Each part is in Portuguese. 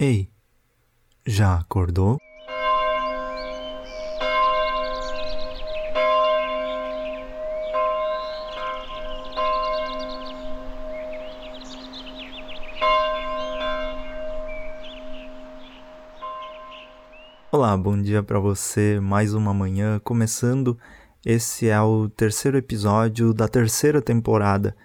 Ei, já acordou? Olá, bom dia para você. Mais uma manhã começando. Esse é o terceiro episódio da terceira temporada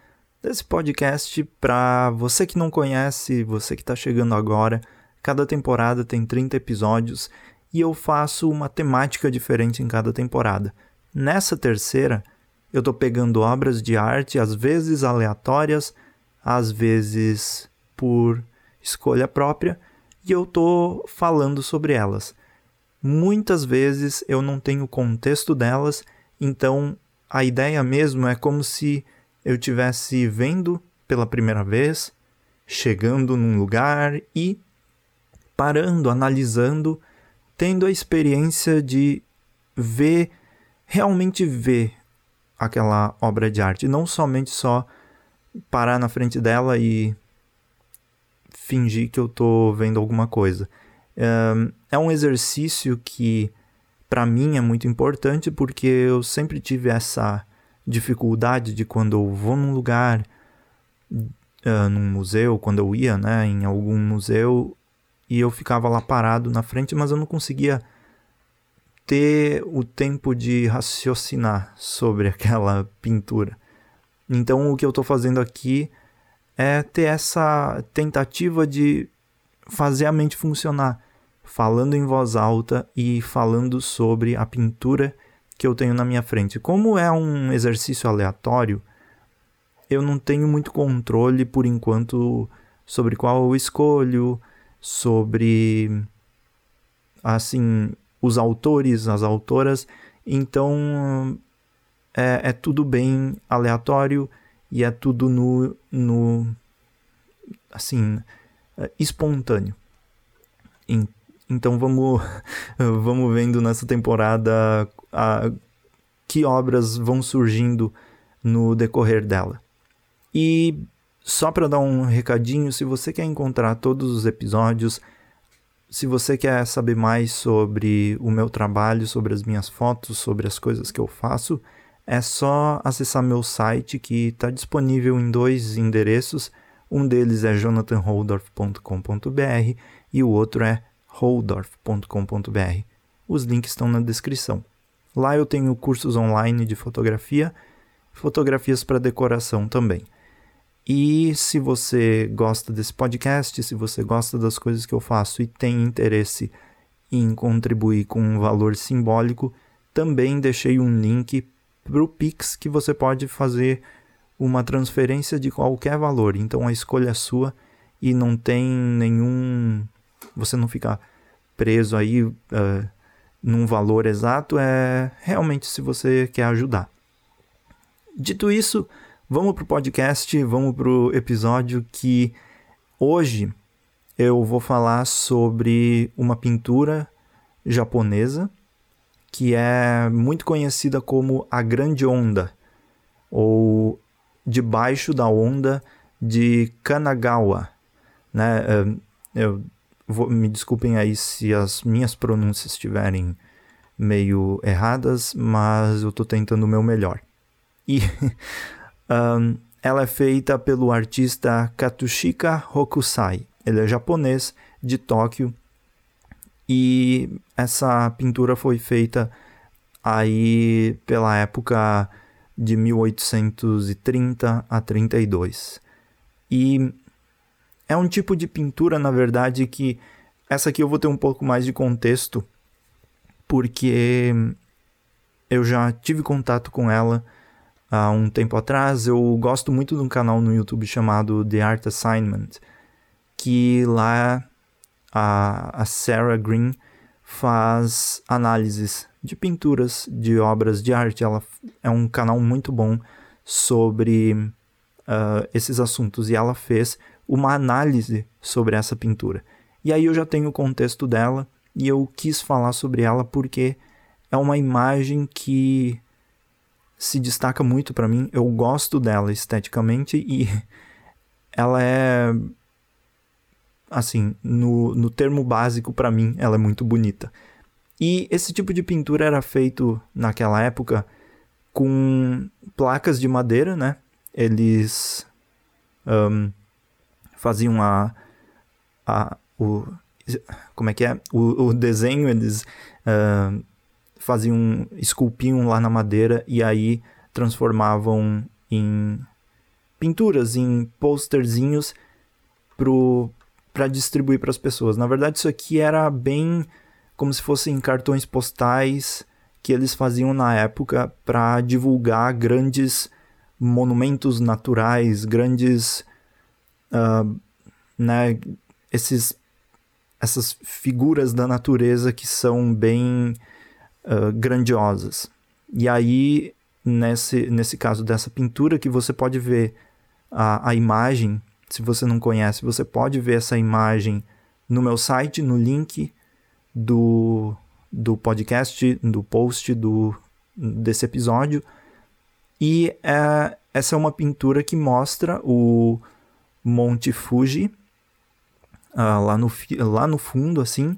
desse podcast. Para você que não conhece, você que está chegando agora, Cada temporada tem 30 episódios e eu faço uma temática diferente em cada temporada. Nessa terceira, eu estou pegando obras de arte, às vezes aleatórias, às vezes por escolha própria, e eu estou falando sobre elas. Muitas vezes eu não tenho contexto delas, então a ideia mesmo é como se eu estivesse vendo pela primeira vez, chegando num lugar e parando, analisando, tendo a experiência de ver, realmente ver aquela obra de arte, não somente só parar na frente dela e fingir que eu estou vendo alguma coisa. É um exercício que para mim é muito importante porque eu sempre tive essa dificuldade de quando eu vou num lugar, num museu, quando eu ia né, em algum museu, e eu ficava lá parado na frente, mas eu não conseguia ter o tempo de raciocinar sobre aquela pintura. Então o que eu estou fazendo aqui é ter essa tentativa de fazer a mente funcionar, falando em voz alta e falando sobre a pintura que eu tenho na minha frente. Como é um exercício aleatório, eu não tenho muito controle por enquanto sobre qual eu escolho, sobre assim os autores, as autoras. Então é, é tudo bem aleatório e é tudo no, no assim espontâneo. Então vamos vamos vendo nessa temporada a, que obras vão surgindo no decorrer dela. E só para dar um recadinho, se você quer encontrar todos os episódios, se você quer saber mais sobre o meu trabalho, sobre as minhas fotos, sobre as coisas que eu faço, é só acessar meu site que está disponível em dois endereços. Um deles é jonathanholdorf.com.br e o outro é holdorf.com.br. Os links estão na descrição. Lá eu tenho cursos online de fotografia, fotografias para decoração também. E se você gosta desse podcast, se você gosta das coisas que eu faço e tem interesse em contribuir com um valor simbólico, também deixei um link para o Pix que você pode fazer uma transferência de qualquer valor. Então a escolha é sua e não tem nenhum. Você não fica preso aí uh, num valor exato. É realmente se você quer ajudar. Dito isso. Vamos pro podcast, vamos pro episódio que hoje eu vou falar sobre uma pintura japonesa que é muito conhecida como a Grande Onda ou Debaixo da Onda de Kanagawa, né? Eu vou, me desculpem aí se as minhas pronúncias estiverem meio erradas, mas eu estou tentando o meu melhor. E Um, ela é feita pelo artista Katsushika Hokusai. Ele é japonês de Tóquio e essa pintura foi feita aí pela época de 1830 a 32. E é um tipo de pintura, na verdade, que essa aqui eu vou ter um pouco mais de contexto, porque eu já tive contato com ela há um tempo atrás. Eu gosto muito de um canal no YouTube chamado The Art Assignment, que lá a, a Sarah Green faz análises de pinturas, de obras de arte. Ela é um canal muito bom sobre uh, esses assuntos e ela fez uma análise sobre essa pintura. E aí eu já tenho o contexto dela e eu quis falar sobre ela porque é uma imagem que se destaca muito para mim. Eu gosto dela esteticamente e ela é assim, no, no termo básico, para mim, ela é muito bonita. E esse tipo de pintura era feito naquela época com placas de madeira, né? Eles um, faziam a, a o como é que é o, o desenho eles uh, faziam esculpiam lá na madeira e aí transformavam em pinturas, em posterzinhos para distribuir para as pessoas. Na verdade, isso aqui era bem como se fossem cartões postais que eles faziam na época para divulgar grandes monumentos naturais, grandes, uh, né, esses, essas figuras da natureza que são bem grandiosas. E aí, nesse, nesse caso dessa pintura, que você pode ver a, a imagem, se você não conhece, você pode ver essa imagem no meu site, no link do, do podcast, do post do, desse episódio. E é, essa é uma pintura que mostra o Monte Fuji uh, lá, no, lá no fundo, assim,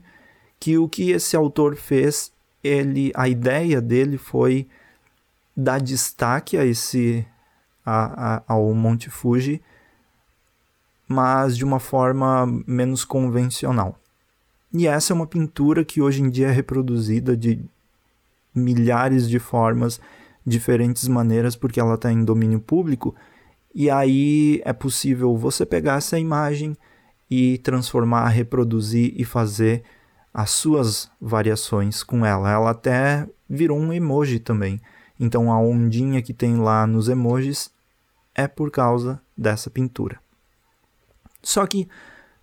que o que esse autor fez, ele, a ideia dele foi dar destaque a esse a, a, ao Monte Fuji, mas de uma forma menos convencional. E essa é uma pintura que hoje em dia é reproduzida de milhares de formas, diferentes maneiras, porque ela está em domínio público. E aí é possível você pegar essa imagem e transformar, reproduzir e fazer as suas variações com ela. Ela até virou um emoji também. Então a ondinha que tem lá nos emojis é por causa dessa pintura. Só que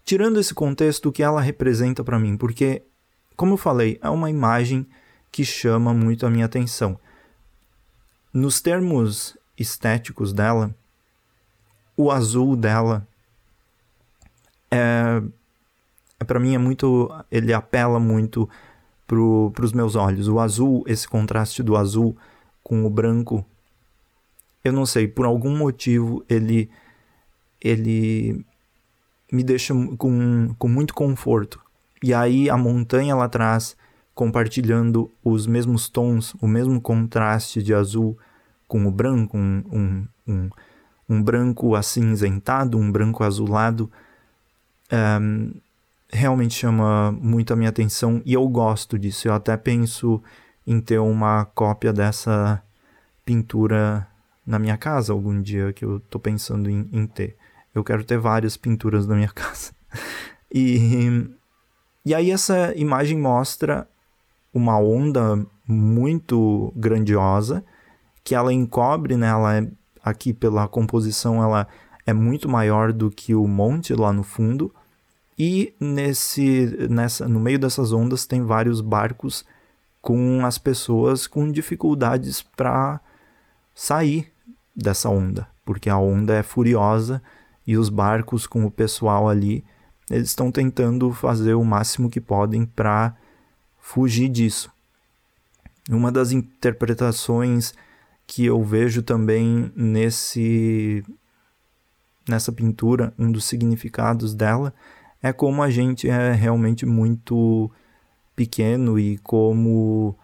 tirando esse contexto, o que ela representa para mim, porque, como eu falei, é uma imagem que chama muito a minha atenção. Nos termos estéticos dela, o azul dela é, para mim é muito, ele apela muito para os meus olhos. O azul, esse contraste do azul com o branco, eu não sei, por algum motivo ele ele me deixa com, com muito conforto. E aí a montanha lá atrás, compartilhando os mesmos tons, o mesmo contraste de azul com o branco, um, um, um, um branco acinzentado, um branco azulado, um, realmente chama muito a minha atenção e eu gosto disso. Eu até penso em ter uma cópia dessa pintura na minha casa algum dia que eu estou pensando em, em ter. Eu quero ter várias pinturas na minha casa. E, e aí essa imagem mostra uma onda muito grandiosa que ela encobre, né? Ela é, aqui pela composição ela é muito maior do que o monte lá no fundo. E nesse, nessa, no meio dessas ondas tem vários barcos com as pessoas com dificuldades para sair dessa onda, porque a onda é furiosa e os barcos com o pessoal ali, eles estão tentando fazer o máximo que podem para fugir disso. Uma das interpretações que eu vejo também nesse nessa pintura, um dos significados dela é como a gente é realmente muito pequeno e como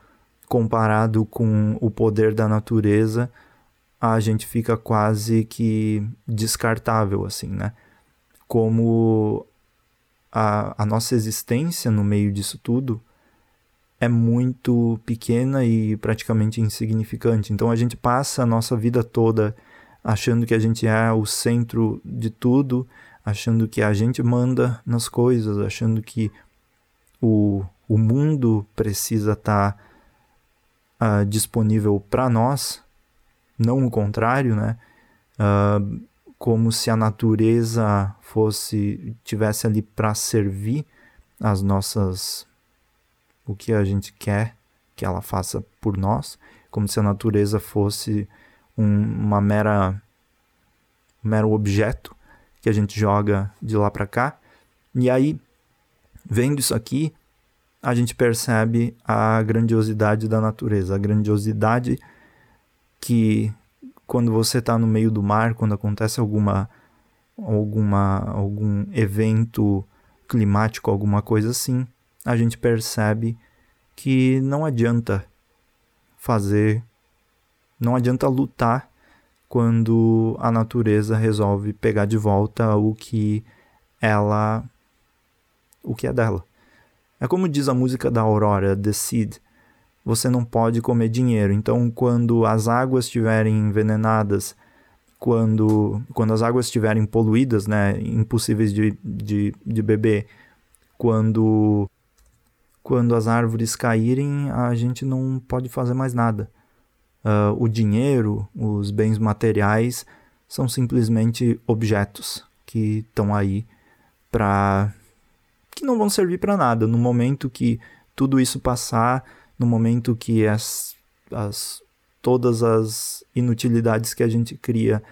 comparado com o poder da natureza, a gente fica quase que descartável, assim, né? Como a, a nossa existência no meio disso tudo é muito pequena e praticamente insignificante. Então a gente passa a nossa vida toda achando que a gente é o centro de tudo, achando que a gente manda nas coisas, achando que o, o mundo precisa estar tá, uh, disponível para nós não o contrário, né? Uh, como se a natureza fosse tivesse ali para servir as nossas o que a gente quer que ela faça por nós, como se a natureza fosse um, uma mera um mero objeto que a gente joga de lá para cá. E aí, vendo isso aqui, a gente percebe a grandiosidade da natureza, a grandiosidade que quando você está no meio do mar, quando acontece alguma, alguma algum evento climático, alguma coisa assim, a gente percebe que não adianta fazer, não adianta lutar quando a natureza resolve pegar de volta o que ela o que é dela. É como diz a música da Aurora, The Seed. Você não pode comer dinheiro. Então, quando as águas estiverem envenenadas, quando, quando as águas estiverem poluídas, né, impossíveis de, de, de beber, quando, quando as árvores caírem, a gente não pode fazer mais nada. Uh, o dinheiro, os bens materiais, são simplesmente objetos que estão aí para que não vão servir para nada. No momento que tudo isso passar, no momento que as, as todas as inutilidades que a gente cria,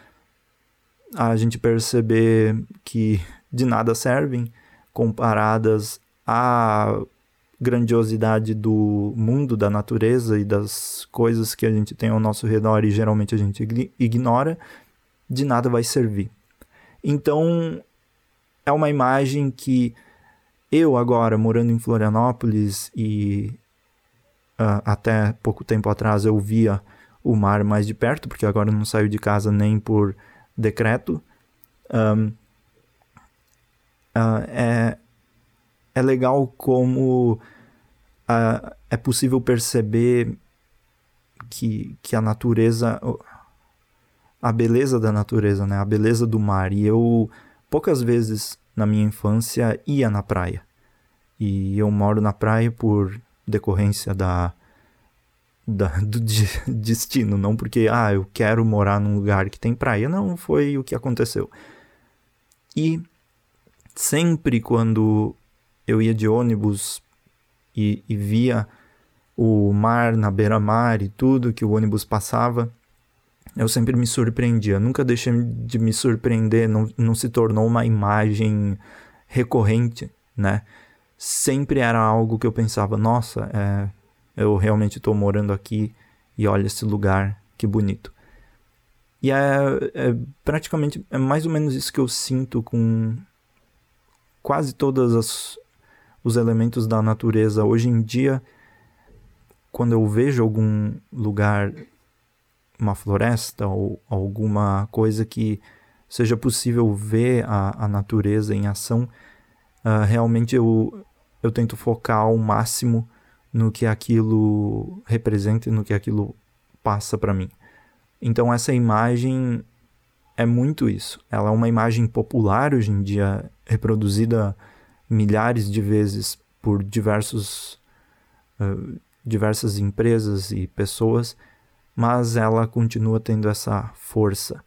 a gente perceber que de nada servem comparadas à grandiosidade do mundo, da natureza e das coisas que a gente tem ao nosso redor e geralmente a gente ignora, de nada vai servir. Então, é uma imagem que eu agora morando em Florianópolis e uh, até pouco tempo atrás eu via o mar mais de perto, porque agora eu não saio de casa nem por decreto. Um, uh, é, é legal como uh, é possível perceber que, que a natureza, a beleza da natureza, né? a beleza do mar. E eu poucas vezes na minha infância ia na praia. E eu moro na praia por decorrência da da, do destino, não porque, ah, eu quero morar num lugar que tem praia. Não, foi o que aconteceu. E sempre quando eu ia de ônibus e, e via o mar na beira-mar e tudo que o ônibus passava, eu sempre me surpreendia. Nunca deixei de me surpreender, não, não se tornou uma imagem recorrente, né? Sempre era algo que eu pensava, nossa, é, eu realmente estou morando aqui e olha esse lugar, que bonito. E é, é, praticamente é mais ou menos isso que eu sinto com quase todos os elementos da natureza hoje em dia. Quando eu vejo algum lugar, uma floresta ou alguma coisa que seja possível ver a, a natureza em ação, uh, realmente eu, eu tento focar ao máximo no que aquilo representa e no que aquilo passa para mim. Então essa imagem é muito isso. Ela é uma imagem popular hoje em dia, reproduzida milhares de vezes por diversos uh, diversas empresas e pessoas, mas ela continua tendo essa força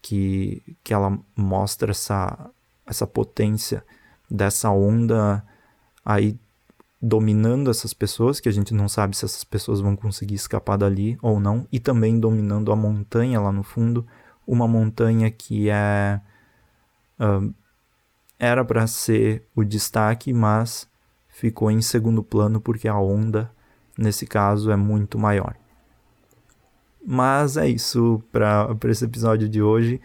que que ela mostra essa essa potência dessa onda aí dominando essas pessoas, que a gente não sabe se essas pessoas vão conseguir escapar dali ou não, e também dominando a montanha lá no fundo, uma montanha que é uh, era para ser o destaque, mas ficou em segundo plano porque a onda nesse caso é muito maior. Mas é isso para esse episódio de hoje.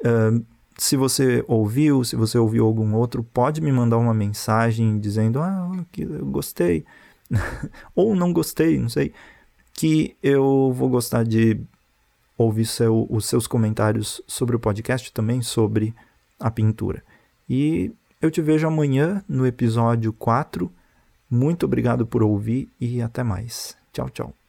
Uh, se você ouviu, se você ouviu algum outro, pode me mandar uma mensagem dizendo: Ah, eu gostei, ou não gostei, não sei, que eu vou gostar de ouvir seu, os seus comentários sobre o podcast também, sobre a pintura. E eu te vejo amanhã no episódio 4. Muito obrigado por ouvir e até mais. Tchau, tchau.